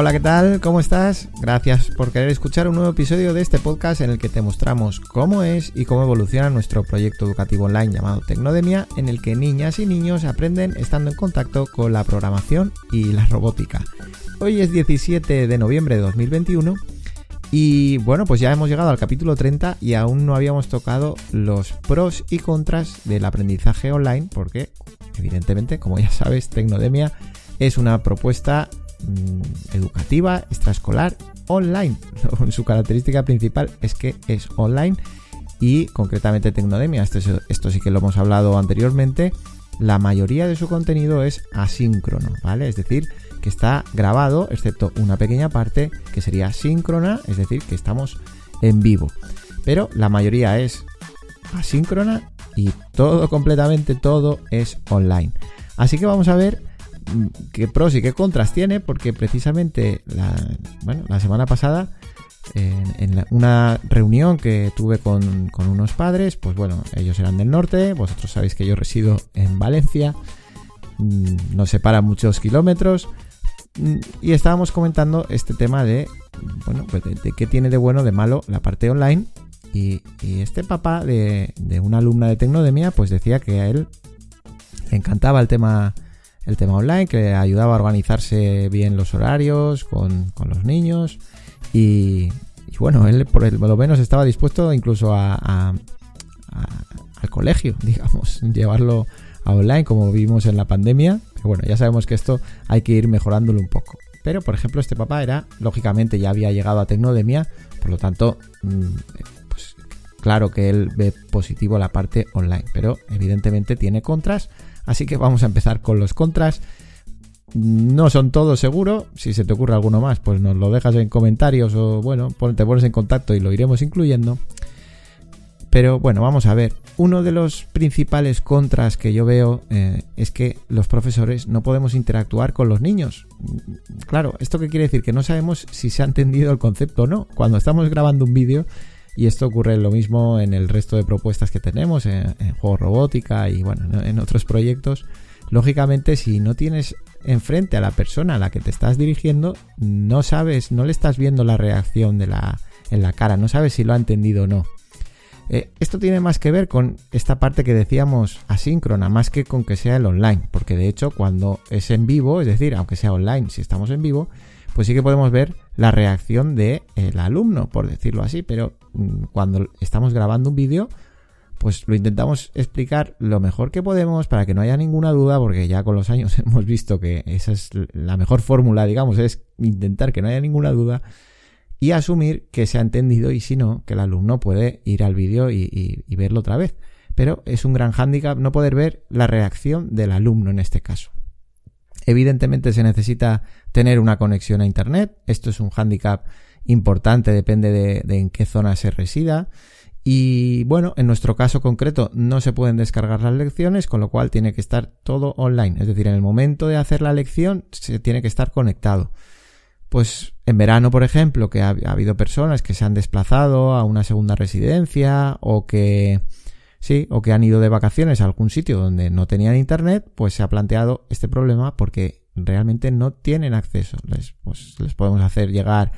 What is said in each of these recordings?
Hola, ¿qué tal? ¿Cómo estás? Gracias por querer escuchar un nuevo episodio de este podcast en el que te mostramos cómo es y cómo evoluciona nuestro proyecto educativo online llamado Tecnodemia, en el que niñas y niños aprenden estando en contacto con la programación y la robótica. Hoy es 17 de noviembre de 2021 y bueno, pues ya hemos llegado al capítulo 30 y aún no habíamos tocado los pros y contras del aprendizaje online porque evidentemente, como ya sabes, Tecnodemia es una propuesta mm, educativa, extraescolar, online. Su característica principal es que es online y concretamente Tecnodemia, esto, sí que lo hemos hablado anteriormente, la mayoría de su contenido es asíncrono, ¿vale? Es decir, que está grabado, excepto una pequeña parte que sería síncrona, es decir, que estamos en vivo. Pero la mayoría es asíncrona y todo, completamente todo es online. Así que vamos a ver qué pros y qué contras tiene, porque precisamente la, bueno, la semana pasada, en, una reunión que tuve con, con, unos padres, pues bueno, ellos eran del norte, vosotros sabéis que yo resido en Valencia, mm, nos separa muchos kilómetros, mm, y estábamos comentando este tema de, bueno, pues de, qué tiene de bueno, de malo la parte online. Y, este papá de, de, una alumna de Tecnodemia, pues decía que a él le encantaba el tema el tema online, que ayudaba a organizarse bien los horarios con, los niños y, bueno, él por lo menos estaba dispuesto incluso a, al colegio, digamos, llevarlo a online como vimos en la pandemia. Bueno, ya sabemos que esto hay que ir mejorándolo un poco. Pero, por ejemplo, este papá era, lógicamente, ya había llegado a Tecnodemia, por lo tanto, mm, pues claro que él ve positivo la parte online, pero evidentemente tiene contras Así que vamos a empezar con los contras. No son todos seguro. Si se te ocurre alguno más, pues nos lo dejas en comentarios o bueno, te pones en contacto y lo iremos incluyendo. Pero bueno, vamos a ver. Uno de los principales contras que yo veo eh, es que los profesores no podemos interactuar con los niños. Claro, ¿esto qué quiere decir? Que no sabemos si se ha entendido el concepto o no. Cuando estamos grabando un vídeo, y esto ocurre lo mismo en el resto de propuestas que tenemos, en, juegos robótica y bueno, en otros proyectos. Lógicamente, si no tienes enfrente a la persona a la que te estás dirigiendo, no sabes, no le estás viendo la reacción de la, en la cara, no sabes si lo ha entendido o no. Eh, esto tiene más que ver con esta parte que decíamos asíncrona, más que con que sea el online, porque de hecho cuando es en vivo, es decir, aunque sea online, si estamos en vivo, pues sí que podemos ver la reacción del alumno, por decirlo así, pero cuando estamos grabando un vídeo, pues lo intentamos explicar lo mejor que podemos para que no haya ninguna duda, porque ya con los años hemos visto que esa es la mejor fórmula, digamos, es intentar que no haya ninguna duda y asumir que se ha entendido y si no, que el alumno puede ir al vídeo y, y verlo otra vez. Pero es un gran hándicap no poder ver la reacción del alumno en este caso. Evidentemente se necesita tener una conexión a Internet. Esto es un hándicap importante, depende de, en qué zona se resida. Y bueno, en nuestro caso concreto no se pueden descargar las lecciones, con lo cual tiene que estar todo online. Es decir, en el momento de hacer la lección se tiene que estar conectado. Pues en verano, por ejemplo, que ha habido personas que se han desplazado a una segunda residencia o que Sí, o que han ido de vacaciones a algún sitio donde no tenían internet, pues se ha planteado este problema porque realmente no tienen acceso. Les, pues, les podemos hacer llegar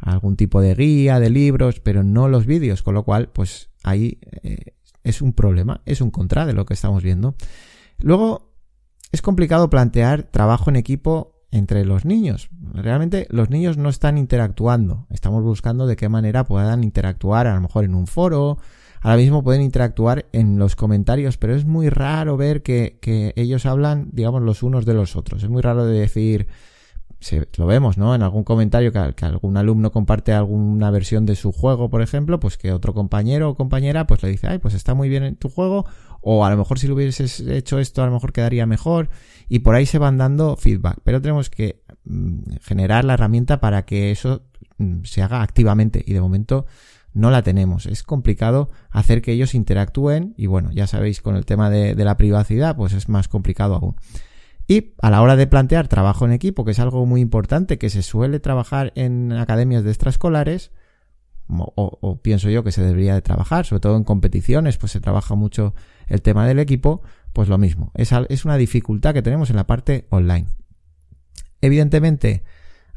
algún tipo de guía, de libros, pero no los vídeos, con lo cual, pues ahí eh, es un problema, es un contra de lo que estamos viendo. Luego, es complicado plantear trabajo en equipo entre los niños. Realmente los niños no están interactuando. Estamos buscando de qué manera puedan interactuar, a lo mejor en un foro, ahora mismo pueden interactuar en los comentarios, pero es muy raro ver que, ellos hablan, digamos, los unos de los otros. Es muy raro de decir, lo vemos, ¿no? En algún comentario que, algún alumno comparte alguna versión de su juego, por ejemplo, pues que otro compañero o compañera pues le dice, ay, pues está muy bien en tu juego, o a lo mejor si lo hubieses hecho esto, a lo mejor quedaría mejor, y por ahí se van dando feedback. Pero tenemos que mm, generar la herramienta para que eso mm, se haga activamente, y de momento no la tenemos. Es complicado hacer que ellos interactúen y bueno, ya sabéis con el tema de, la privacidad, pues es más complicado aún. Y a la hora de plantear trabajo en equipo, que es algo muy importante que se suele trabajar en academias de extraescolares, o, pienso yo que se debería de trabajar, sobre todo en competiciones, pues se trabaja mucho el tema del equipo, pues lo mismo. Es, es una dificultad que tenemos en la parte online. Evidentemente,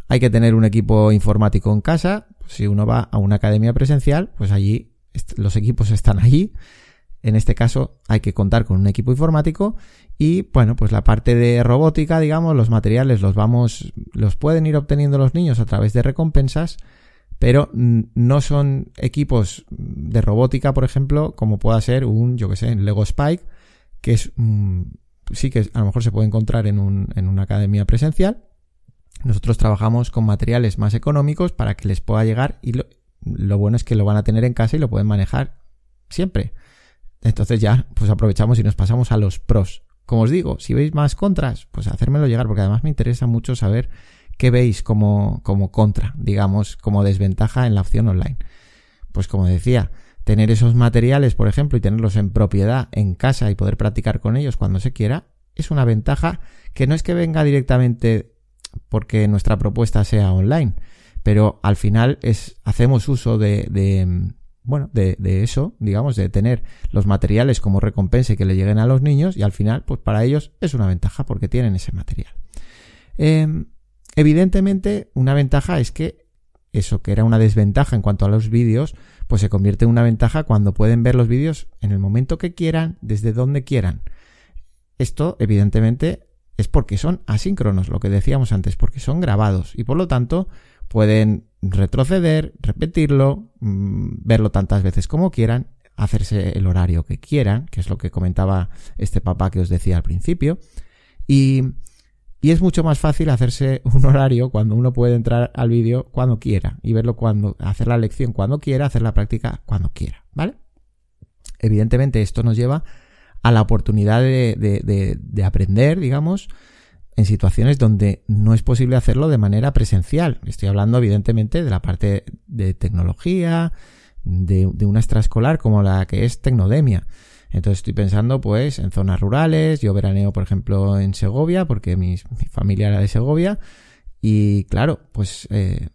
hay que tener un equipo informático en casa. Si uno va a una academia presencial, pues allí los equipos están allí. En este caso hay que contar con un equipo informático y bueno, pues la parte de robótica, digamos, los materiales los vamos, los pueden ir obteniendo los niños a través de recompensas, pero no son equipos de robótica, por ejemplo, como pueda ser un, yo que sé, Lego Spike, que es, sí que a lo mejor se puede encontrar en, un, en una academia presencial. Nosotros trabajamos con materiales más económicos para que les pueda llegar y lo bueno es que lo van a tener en casa y lo pueden manejar siempre. Entonces ya, pues aprovechamos y nos pasamos a los pros. Como os digo, si veis más contras, pues hacérmelo llegar, porque además me interesa mucho saber qué veis como, como contra, digamos, como desventaja en la opción online. Pues como decía, tener esos materiales, por ejemplo, y tenerlos en propiedad en casa y poder practicar con ellos cuando se quiera, es una ventaja que no es que venga directamente porque nuestra propuesta sea online, pero al final es, hacemos uso de, de bueno, de, eso, digamos, de tener los materiales como recompensa y que le lleguen a los niños y al final, pues para ellos es una ventaja porque tienen ese material. Em, evidentemente, una ventaja es que eso que era una desventaja en cuanto a los vídeos, pues se convierte en una ventaja cuando pueden ver los vídeos en el momento que quieran, desde donde quieran. Esto, evidentemente, es porque son asíncronos, lo que decíamos antes, porque son grabados y por lo tanto pueden retroceder, repetirlo, mm, verlo tantas veces como quieran, hacerse el horario que quieran, que es lo que comentaba este papá que os decía al principio, y, y es mucho más fácil hacerse un horario cuando uno puede entrar al vídeo cuando quiera y verlo cuando, hacer la lección cuando quiera, hacer la práctica cuando quiera, ¿vale? Evidentemente esto nos lleva a la oportunidad de, de, de aprender, digamos, en situaciones donde no es posible hacerlo de manera presencial. Estoy hablando evidentemente de la parte de tecnología, de, una extraescolar como la que es Tecnodemia. Entonces estoy pensando pues en zonas rurales, yo veraneo por ejemplo en Segovia porque mi, familia era de Segovia y claro, pues eh,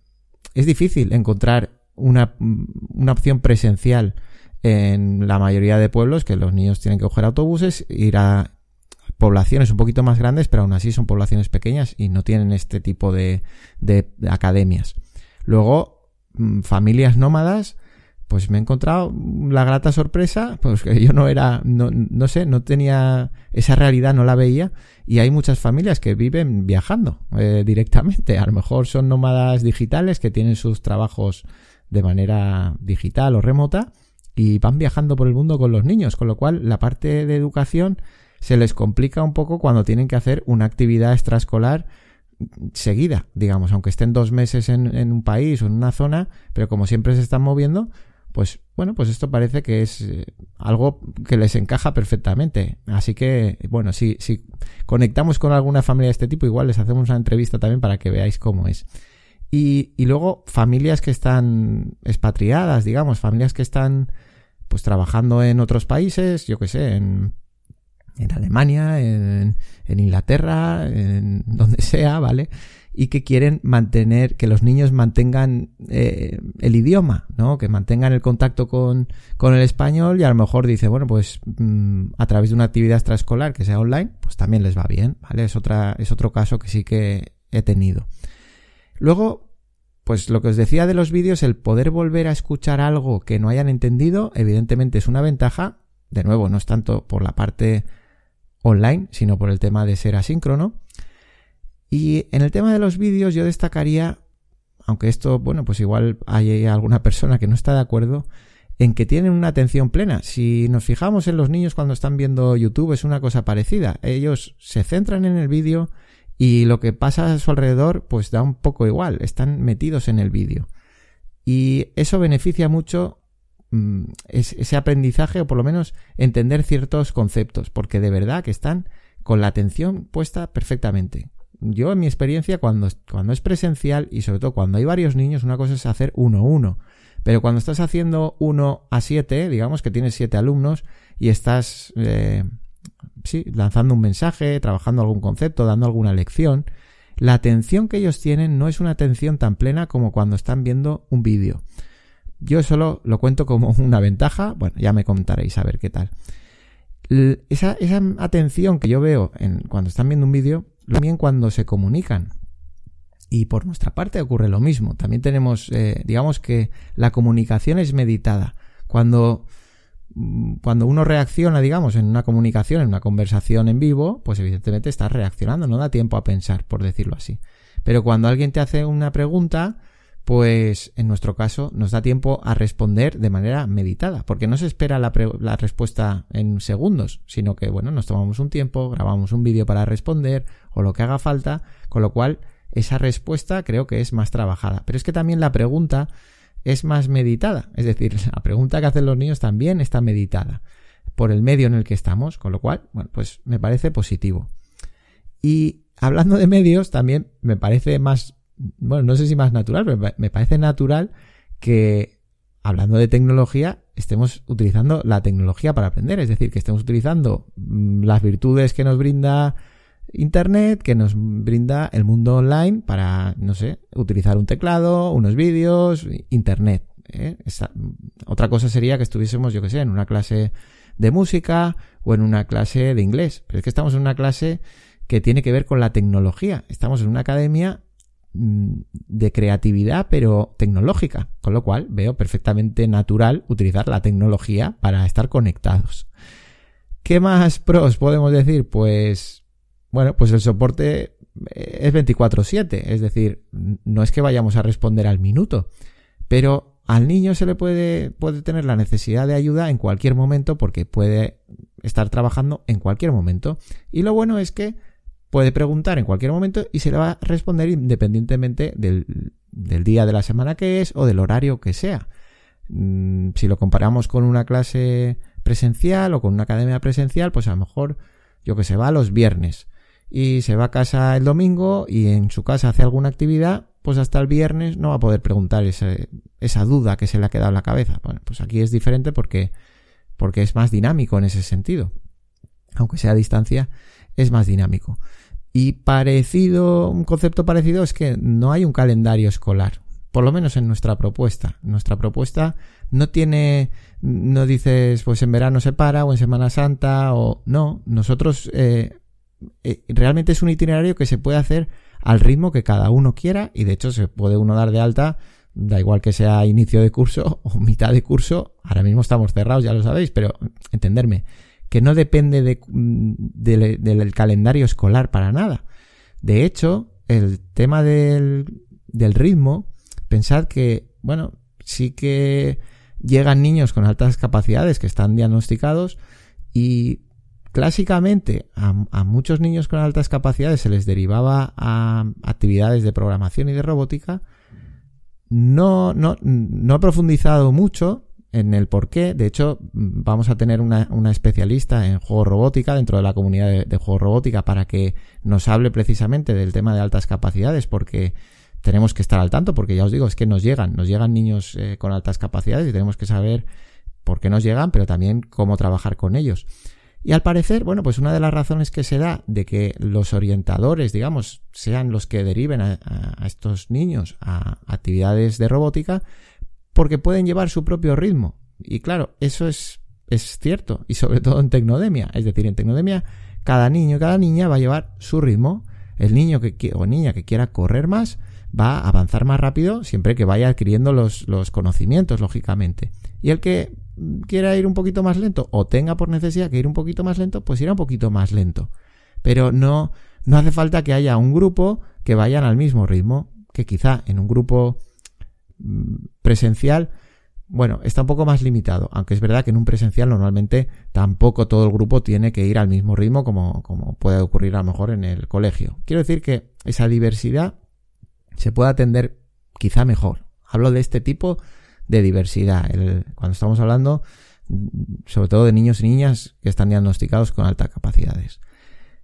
es difícil encontrar una, una opción presencial en la mayoría de pueblos que los niños tienen que coger autobuses, ir a poblaciones un poquito más grandes, pero aún así son poblaciones pequeñas y no tienen este tipo de, de, academias. Luego, mm, familias nómadas, pues me he encontrado la grata sorpresa, pues que yo no era, no, no sé, no tenía esa realidad, no la veía, y hay muchas familias que viven viajando eh, directamente. A lo mejor son nómadas digitales que tienen sus trabajos de manera digital o remota y van viajando por el mundo con los niños, con lo cual la parte de educación se les complica un poco cuando tienen que hacer una actividad extraescolar seguida, digamos, aunque estén dos meses en, un país o en una zona, pero como siempre se están moviendo, pues bueno, pues esto parece que es eh, algo que les encaja perfectamente. Así que, bueno, si, conectamos con alguna familia de este tipo, igual les hacemos una entrevista también para que veáis cómo es. Y, y luego familias que están expatriadas, digamos, familias que están pues trabajando en otros países, yo que sé, en en Alemania, en, Inglaterra, en donde sea, ¿vale? Y que quieren mantener, que los niños mantengan eh, el idioma, ¿no? Que mantengan el contacto con, con, el español y a lo mejor dice, bueno, pues mm, a través de una actividad extraescolar que sea online, pues también les va bien, ¿vale? Es, otra, es otro caso que sí que he tenido. Luego, pues lo que os decía de los vídeos, el poder volver a escuchar algo que no hayan entendido, evidentemente es una ventaja. De nuevo, no es tanto por la parte online, sino por el tema de ser asíncrono. Y en el tema de los vídeos yo destacaría, aunque esto, bueno, pues igual hay alguna persona que no está de acuerdo, en que tienen una atención plena. Si nos fijamos en los niños cuando están viendo YouTube es una cosa parecida. Ellos se centran en el vídeo y lo que pasa a su alrededor pues da un poco igual, están metidos en el vídeo. Y eso beneficia mucho Mm, ese aprendizaje o por lo menos entender ciertos conceptos, porque de verdad que están con la atención puesta perfectamente. Yo en mi experiencia cuando, cuando es presencial y sobre todo cuando hay varios niños, una cosa es hacer uno a uno, pero cuando estás haciendo uno a siete, digamos que tienes siete alumnos y estás, eh, sí, lanzando un mensaje, trabajando algún concepto, dando alguna lección, la atención que ellos tienen no es una atención tan plena como cuando están viendo un vídeo. Yo solo lo cuento como una ventaja. Bueno, ya me contaréis a ver qué tal. Esa, esa atención que yo veo en, cuando están viendo un vídeo, también cuando se comunican. Y por nuestra parte ocurre lo mismo. También tenemos, eh, digamos que la comunicación es meditada. Cuando, mm, cuando uno reacciona, digamos, en una comunicación, en una conversación en vivo, pues evidentemente estás reaccionando, no da tiempo a pensar, por decirlo así. Pero cuando alguien te hace una pregunta, pues en nuestro caso nos da tiempo a responder de manera meditada, porque no se espera la, respuesta en segundos, sino que, bueno, nos tomamos un tiempo, grabamos un vídeo para responder o lo que haga falta, con lo cual esa respuesta creo que es más trabajada. Pero es que también la pregunta es más meditada, es decir, la pregunta que hacen los niños también está meditada por el medio en el que estamos, con lo cual, bueno, pues me parece positivo. Y hablando de medios, también me parece más bueno, no sé si más natural, pero me parece natural que, hablando de tecnología, estemos utilizando la tecnología para aprender, es decir, que estemos utilizando mm, las virtudes que nos brinda Internet, que nos brinda el mundo online para, no sé, utilizar un teclado, unos vídeos, Internet. ¿eh? otra cosa sería que estuviésemos, yo que sé, en una clase de música o en una clase de inglés, pero es que estamos en una clase que tiene que ver con la tecnología. Estamos en una academia de creatividad, pero tecnológica, con lo cual veo perfectamente natural utilizar la tecnología para estar conectados. ¿Qué más pros podemos decir? Pues, bueno, pues el soporte es 24/7, es decir, no es que vayamos a responder al minuto, pero al niño se le puede, puede tener la necesidad de ayuda en cualquier momento porque puede estar trabajando en cualquier momento. Y lo bueno es que puede preguntar en cualquier momento y se le va a responder independientemente del, día de la semana que es o del horario que sea. Mm, si lo comparamos con una clase presencial o con una academia presencial, pues a lo mejor, yo que se va los viernes y se va a casa el domingo y en su casa hace alguna actividad, pues hasta el viernes no va a poder preguntar esa, esa duda que se le ha quedado en la cabeza. Bueno, pues aquí es diferente porque, porque es más dinámico en ese sentido. Aunque sea a distancia, es más dinámico. Y parecido, un concepto parecido es que no hay un calendario escolar, por lo menos en nuestra propuesta. Nuestra propuesta no tiene, no dices, pues en verano se para o en Semana Santa o no. Nosotros eh, eh, realmente es un itinerario que se puede hacer al ritmo que cada uno quiera y de hecho se puede uno dar de alta, da igual que sea inicio de curso o mitad de curso. Ahora mismo estamos cerrados, ya lo sabéis, pero entenderme que no depende de, mm, del calendario escolar para nada. De hecho, el tema del, ritmo, pensad que, bueno, sí que llegan niños con altas capacidades que están diagnosticados y clásicamente a, a, muchos niños con altas capacidades se les derivaba a actividades de programación y de robótica. No, no, no he profundizado mucho, en el por qué. De hecho, vamos a tener una, especialista en juego robótica dentro de la comunidad de, juego robótica para que nos hable precisamente del tema de altas capacidades, porque tenemos que estar al tanto, porque ya os digo, es que nos llegan, nos llegan niños eh, con altas capacidades y tenemos que saber por qué nos llegan, pero también cómo trabajar con ellos. Y al parecer, bueno, pues una de las razones que se da de que los orientadores, digamos, sean los que deriven a estos niños a actividades de robótica, porque pueden llevar su propio ritmo. Y claro, eso es, es cierto, y sobre todo en Tecnodemia. Es decir, en Tecnodemia, cada niño y cada niña va a llevar su ritmo. El niño que, o niña que quiera correr más va a avanzar más rápido siempre que vaya adquiriendo los, los conocimientos, lógicamente. Y el que quiera ir un poquito más lento o tenga por necesidad que ir un poquito más lento, pues irá un poquito más lento. Pero no, no hace falta que haya un grupo que vayan al mismo ritmo, que quizá en un grupo presencial, bueno, está un poco más limitado, aunque es verdad que en un presencial normalmente tampoco todo el grupo tiene que ir al mismo ritmo como, como puede ocurrir a lo mejor en el colegio. Quiero decir que esa diversidad se puede atender quizá mejor. Hablo de este tipo de diversidad, cuando estamos hablando mm, sobre todo de niños y niñas que están diagnosticados con altas capacidades.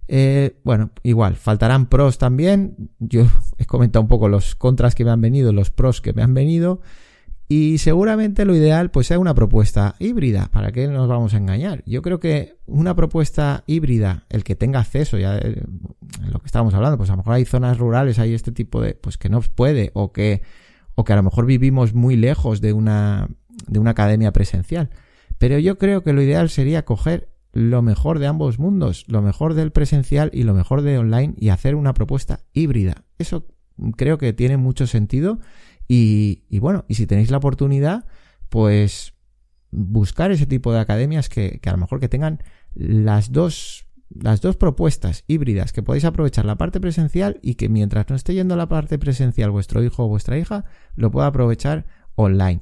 Eh, bueno, igual, faltarán pros también. Yo he comentado un poco los contras que me han venido, los pros que me han venido. Y seguramente lo ideal pues sea una propuesta híbrida. ¿Para qué nos vamos a engañar? Yo creo que una propuesta híbrida, el que tenga acceso, ya en lo que estábamos hablando, pues a lo mejor hay zonas rurales, hay este tipo de, pues que no puede, o que, o que a lo mejor vivimos muy lejos de una, de una academia presencial. Pero yo creo que lo ideal sería coger lo mejor de ambos mundos, lo mejor del presencial y lo mejor de online y hacer una propuesta híbrida. Eso creo que tiene mucho sentido y, bueno, y si tenéis la oportunidad, pues buscar ese tipo de academias que, que a lo mejor que tengan las dos las dos propuestas híbridas que podéis aprovechar la parte presencial y que mientras no esté yendo a la parte presencial vuestro hijo o vuestra hija lo pueda aprovechar online.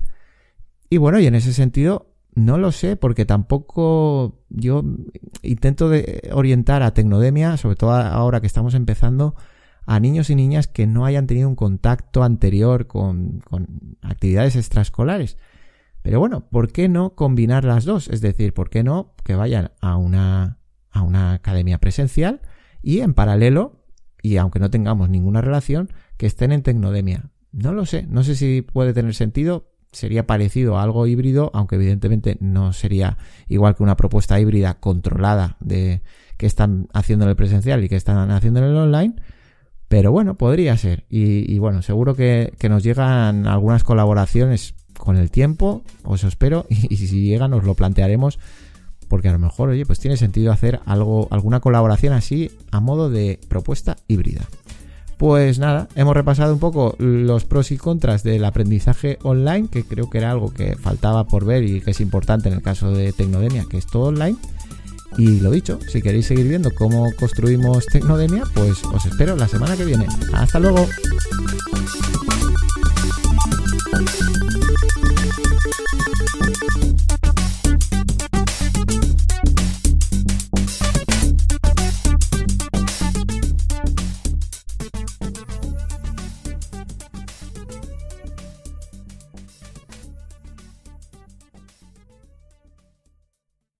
Y bueno, y en ese sentido no lo sé porque tampoco yo intento de orientar a Tecnodemia, sobre todo ahora que estamos empezando, a niños y niñas que no hayan tenido un contacto anterior con, con actividades extraescolares. Pero bueno, ¿por qué no combinar las dos? Es decir, ¿por qué no que vayan a una a una academia presencial y en paralelo, y aunque no tengamos ninguna relación, que estén en Tecnodemia. No lo sé, no sé si puede tener sentido, sería parecido a algo híbrido, aunque evidentemente no sería igual que una propuesta híbrida controlada de que están haciendo en el presencial y que están haciendo en el online. Pero bueno, podría ser. Y, bueno, seguro que, nos llegan algunas colaboraciones con el tiempo, os espero, y, y si llegan os lo plantearemos porque a lo mejor, oye, pues tiene sentido hacer algo, alguna colaboración así a modo de propuesta híbrida. Pues nada, hemos repasado un poco los pros y contras del aprendizaje online, que creo que era algo que faltaba por ver y que es importante en el caso de Tecnodemia, que es todo online. Y lo dicho, si queréis seguir viendo cómo construimos Tecnodemia, pues os espero la semana que viene. Hasta luego.